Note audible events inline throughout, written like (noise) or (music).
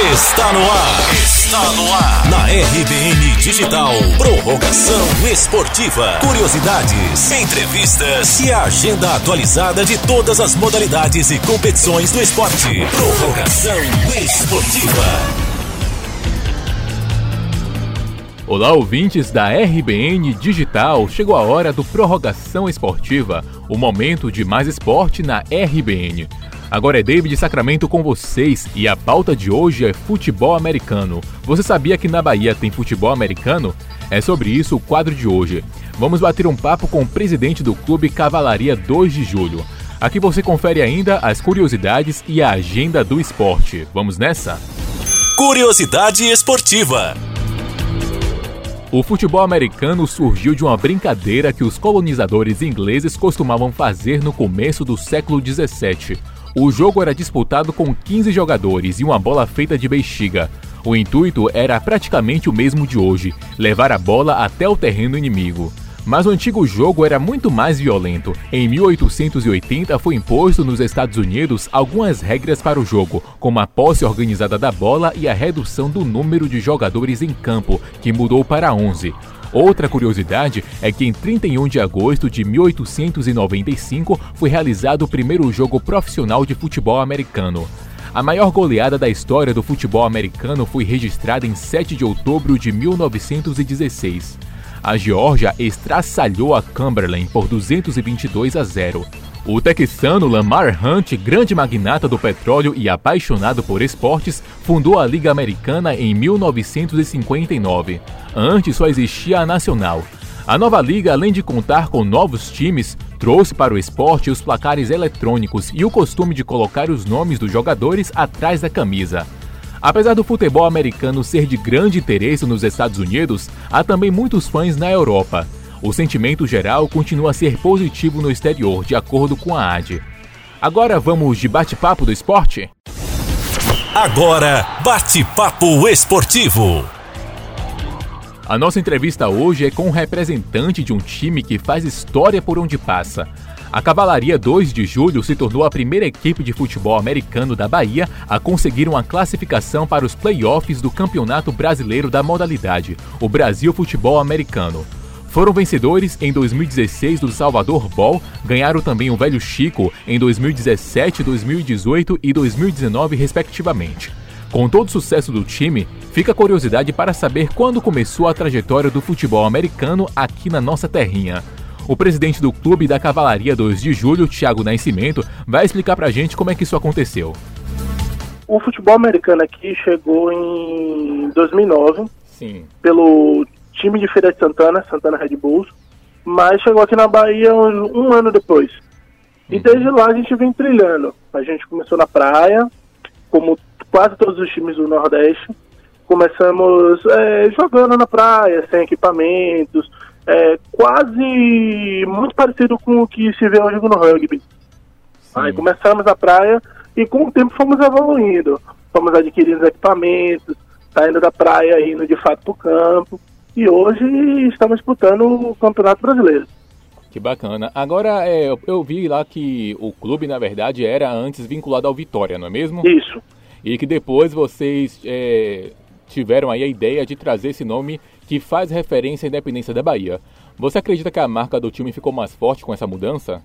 Está no ar. Está no ar. Na RBN Digital. Prorrogação esportiva. Curiosidades, entrevistas e a agenda atualizada de todas as modalidades e competições do esporte. Prorrogação esportiva. Olá, ouvintes da RBN Digital. Chegou a hora do Prorrogação Esportiva, o momento de mais esporte na RBN. Agora é David Sacramento com vocês e a pauta de hoje é futebol americano. Você sabia que na Bahia tem futebol americano? É sobre isso o quadro de hoje. Vamos bater um papo com o presidente do clube Cavalaria 2 de Julho. Aqui você confere ainda as curiosidades e a agenda do esporte. Vamos nessa? Curiosidade esportiva. O futebol americano surgiu de uma brincadeira que os colonizadores ingleses costumavam fazer no começo do século 17. O jogo era disputado com 15 jogadores e uma bola feita de bexiga. O intuito era praticamente o mesmo de hoje: levar a bola até o terreno inimigo. Mas o antigo jogo era muito mais violento. Em 1880 foi imposto nos Estados Unidos algumas regras para o jogo, como a posse organizada da bola e a redução do número de jogadores em campo, que mudou para 11. Outra curiosidade é que em 31 de agosto de 1895 foi realizado o primeiro jogo profissional de futebol americano. A maior goleada da história do futebol americano foi registrada em 7 de outubro de 1916. A Geórgia estraçalhou a Cumberland por 222 a 0. O texano Lamar Hunt, grande magnata do petróleo e apaixonado por esportes, fundou a Liga Americana em 1959. Antes só existia a Nacional. A nova liga, além de contar com novos times, trouxe para o esporte os placares eletrônicos e o costume de colocar os nomes dos jogadores atrás da camisa. Apesar do futebol americano ser de grande interesse nos Estados Unidos, há também muitos fãs na Europa. O sentimento geral continua a ser positivo no exterior, de acordo com a AD. Agora vamos de bate-papo do esporte? Agora, bate-papo esportivo. A nossa entrevista hoje é com um representante de um time que faz história por onde passa. A Cavalaria 2 de Julho se tornou a primeira equipe de futebol americano da Bahia a conseguir uma classificação para os playoffs do Campeonato Brasileiro da modalidade, o Brasil Futebol Americano. Foram vencedores em 2016 do Salvador Ball, ganharam também o Velho Chico em 2017, 2018 e 2019, respectivamente. Com todo o sucesso do time, fica a curiosidade para saber quando começou a trajetória do futebol americano aqui na nossa terrinha. O presidente do clube da Cavalaria 2 de Julho, Thiago Nascimento, vai explicar pra gente como é que isso aconteceu. O futebol americano aqui chegou em 2009 Sim. pelo time de Feira de Santana, Santana Red Bulls, mas chegou aqui na Bahia um, um ano depois. E desde lá a gente vem trilhando. A gente começou na praia, como quase todos os times do Nordeste. Começamos é, jogando na praia, sem equipamentos, é, quase muito parecido com o que se vê hoje no rugby. Aí começamos na praia e com o tempo fomos evoluindo. Fomos adquirindo equipamentos, saindo da praia, indo de fato para o campo. E hoje estamos disputando o Campeonato Brasileiro. Que bacana. Agora, é, eu- vi lá que o clube, na verdade, era antes vinculado ao Vitória, não é mesmo? Isso. E que depois vocês é, tiveram aí a ideia de trazer esse nome que faz referência à independência da Bahia. Você acredita que a marca do time ficou mais forte com essa mudança?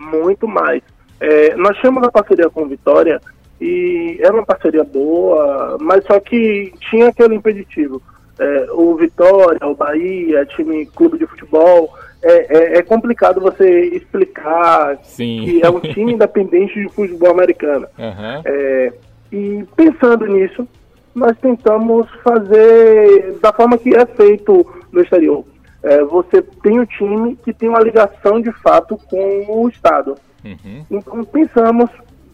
muito mais. É, nós tínhamos a parceria com o Vitória e era uma parceria boa, mas só que tinha aquele impeditivo. É, o Vitória, o Bahia, time clube de futebol, é, é- é complicado você explicar Sim. que é um time independente de futebol americano. Aham. É, e pensando nisso, nós tentamos fazer da forma que é feito no exterior. É, você tem o time que tem uma ligação de fato com o Estado. Uhum. Então pensamos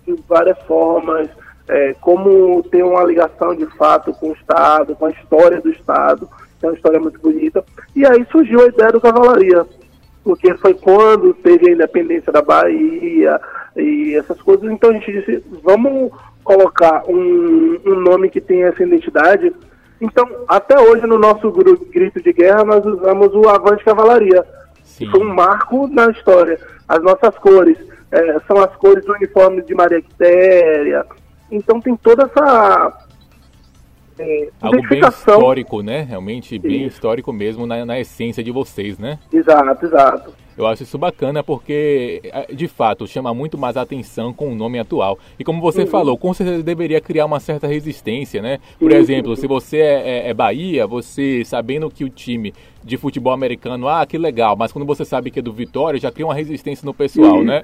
de várias formas, é, como ter uma ligação de fato com o Estado, com a história do Estado, que é uma história muito bonita. E aí surgiu a ideia do Cavalaria, porque foi quando teve a independência da Bahia e essas coisas. Então a gente disse, vamos colocar um, um nome que tenha essa identidade. Então, até hoje no nosso gru- grito de guerra, nós usamos o Avante Cavalaria. Sim. Foi um marco na história. As nossas cores eh, são as cores do uniforme de Maria Quitéria. Então tem toda essa é, Algo bem histórico, né? Realmente bem isso. histórico mesmo na, na essência de vocês, né? Exato, exato. Eu acho isso bacana porque, é, de fato, chama muito mais atenção com o nome atual. E como você uhum. falou, com certeza deveria criar uma certa resistência, né? Por exemplo, se você é, é, é, Bahia, você sabendo que o time de futebol americano, ah, que legal, mas quando você sabe que é do Vitória, já cria uma resistência no pessoal, né?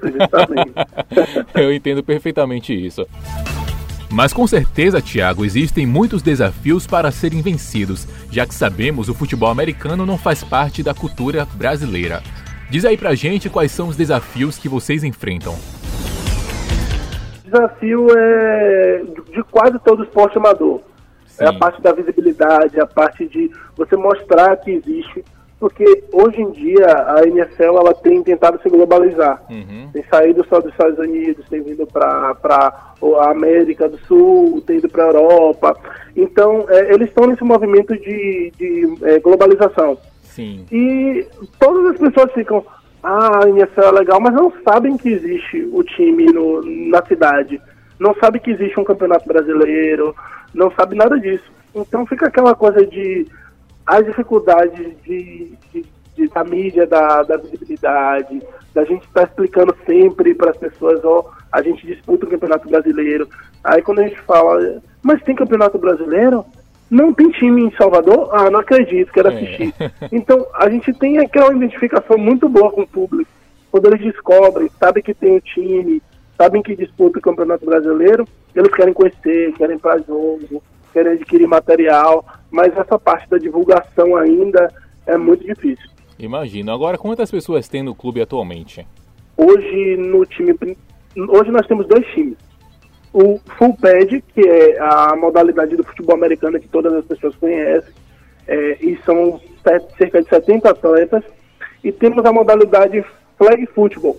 (laughs) Eu entendo perfeitamente isso. Mas com certeza, Thiago, existem muitos desafios para serem vencidos, já que sabemos o futebol americano não faz parte da cultura brasileira. Diz aí pra gente quais são os desafios que vocês enfrentam. O desafio é de quase todo esporte amador. Sim. É a parte da visibilidade, a parte de você mostrar que existe. Porque hoje em dia a NFL ela tem tentado se globalizar. Uhum. Tem saído só dos Estados Unidos, tem vindo para a América do Sul, tem ido para a Europa. Então, é, eles estão nesse movimento de, de é, globalização. Sim. E todas as pessoas ficam, ah, a NFL é legal, mas não sabem que existe o time no, na cidade. Não sabem que existe um campeonato brasileiro, não sabe nada disso. Então fica aquela coisa de as dificuldades de, de, de da mídia, da, da, visibilidade, da gente estar tá explicando sempre para as pessoas, ó, a gente disputa o Campeonato Brasileiro. Aí quando a gente fala, mas tem Campeonato Brasileiro? Não tem time em Salvador? Ah, não acredito, quero é. assistir. É. Então, a gente tem aquela identificação muito boa com o público. Quando eles descobrem, sabem que tem o time, sabem que disputa o Campeonato Brasileiro, eles querem conhecer, querem ir para jogo, querem adquirir material, mas essa parte da divulgação ainda é muito difícil. Imagino. Agora, quantas pessoas tem no clube atualmente? Hoje, no time, hoje nós temos dois times o full pad, que é a modalidade do futebol americano que todas as pessoas conhecem, é, e são cerca de 70 atletas, e temos a modalidade flag football,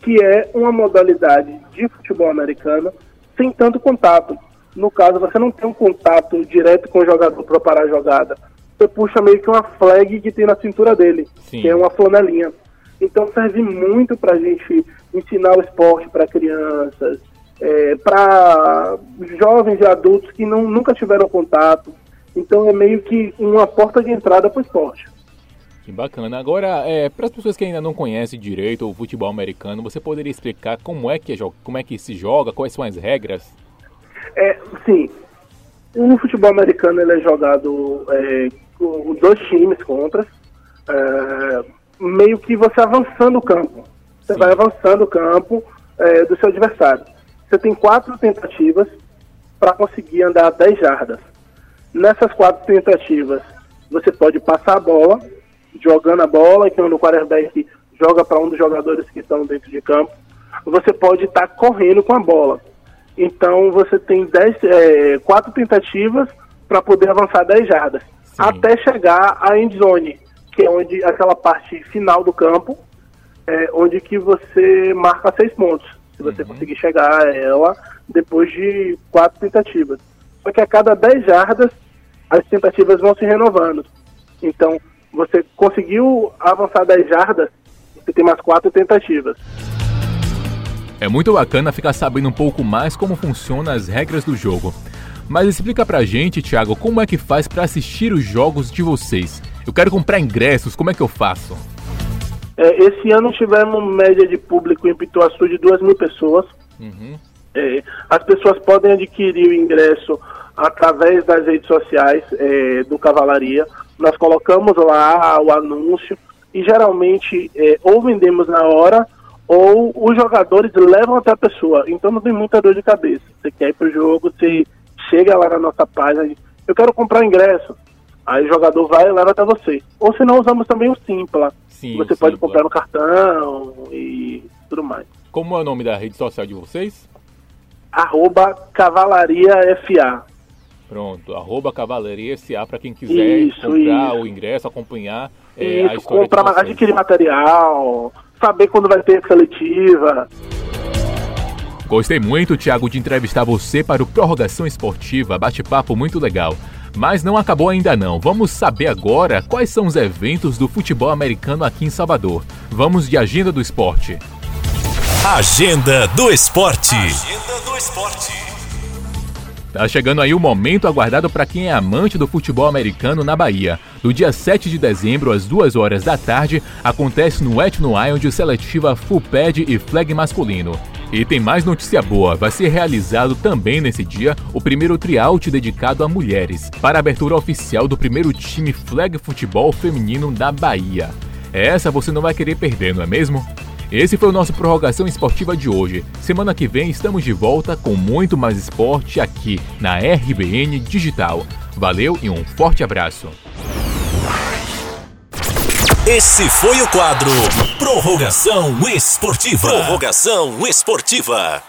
que é uma modalidade de futebol americano sem tanto contato. No caso, você não tem um contato direto com o jogador para parar a jogada. Você puxa meio que uma flag que tem na cintura dele, Sim. que é uma flanelinha. Então serve muito para a gente ensinar o esporte para crianças, é, para jovens e adultos que não, nunca tiveram contato. Então é meio que uma porta de entrada para o esporte. Que bacana. Agora, é, para as pessoas que ainda não conhecem direito o futebol americano, você poderia explicar como é que, é, como é que se joga, quais são as regras? É, sim. O futebol americano ele é jogado é, com dois times contra, é, meio que você avançando o campo. Você sim. vai avançando o campo é, do seu adversário. Você tem quatro tentativas para conseguir andar 10 jardas. Nessas quatro tentativas, você pode passar a bola, jogando a bola, que o quarterback joga para um dos jogadores que estão dentro de campo. Você pode estar tá correndo com a bola. Então você tem dez, é, quatro tentativas para poder avançar 10 jardas. Sim. Até chegar à end zone, que é onde aquela parte final do campo, é, onde que você marca seis pontos se você uhum. conseguir chegar a ela depois de quatro tentativas. Só que a cada 10 jardas, as tentativas vão se renovando. Então, você conseguiu avançar 10 jardas, você tem mais quatro tentativas. É muito bacana ficar sabendo um pouco mais como funcionam as regras do jogo. Mas explica pra gente, Thiago, como é que faz para assistir os jogos de vocês? Eu quero comprar ingressos, como é que eu faço? É, esse ano tivemos média de público em Pituaçu de 2 mil pessoas. Uhum. É, as pessoas podem adquirir o ingresso através das redes sociais é, do Cavalaria. Nós colocamos lá o anúncio e geralmente é, ou vendemos na hora ou os jogadores levam até a pessoa. Então não tem muita dor de cabeça. Você quer ir para o jogo, você chega lá na nossa página, eu quero comprar ingresso. Aí o jogador vai e leva até você. Ou se não, usamos também o Simpla. Sim, você pode comprar no cartão e tudo mais. Como é o nome da rede social de vocês? Arroba Cavalaria FA. Pronto, arroba Cavalaria SA para quem quiser isso, comprar isso. o ingresso, acompanhar é, isso, a história comprar, adquirir material, saber quando vai ter seletiva. Gostei muito, Thiago, de entrevistar você para o Prorrogação Esportiva, bate-papo muito legal. Mas não acabou ainda não. Vamos saber agora quais são os eventos do futebol americano aqui em Salvador. Vamos de agenda do esporte. Agenda do esporte. Agenda do esporte. Tá chegando aí o momento aguardado para quem é amante do futebol americano na Bahia. Do dia 7 de dezembro, às 2 horas da tarde, acontece no Etno Island seletiva Full Pad e Flag masculino. E tem mais notícia boa: vai ser realizado também nesse dia o primeiro tryout dedicado a mulheres, para a abertura oficial do primeiro time Flag Futebol Feminino da Bahia. Essa você não vai querer perder, não é mesmo? Esse foi o nosso Prorrogação Esportiva de hoje. Semana que vem estamos de volta com muito mais esporte aqui na RBN Digital. Valeu e um forte abraço. Esse foi o quadro Prorrogação Esportiva. Prorrogação Esportiva.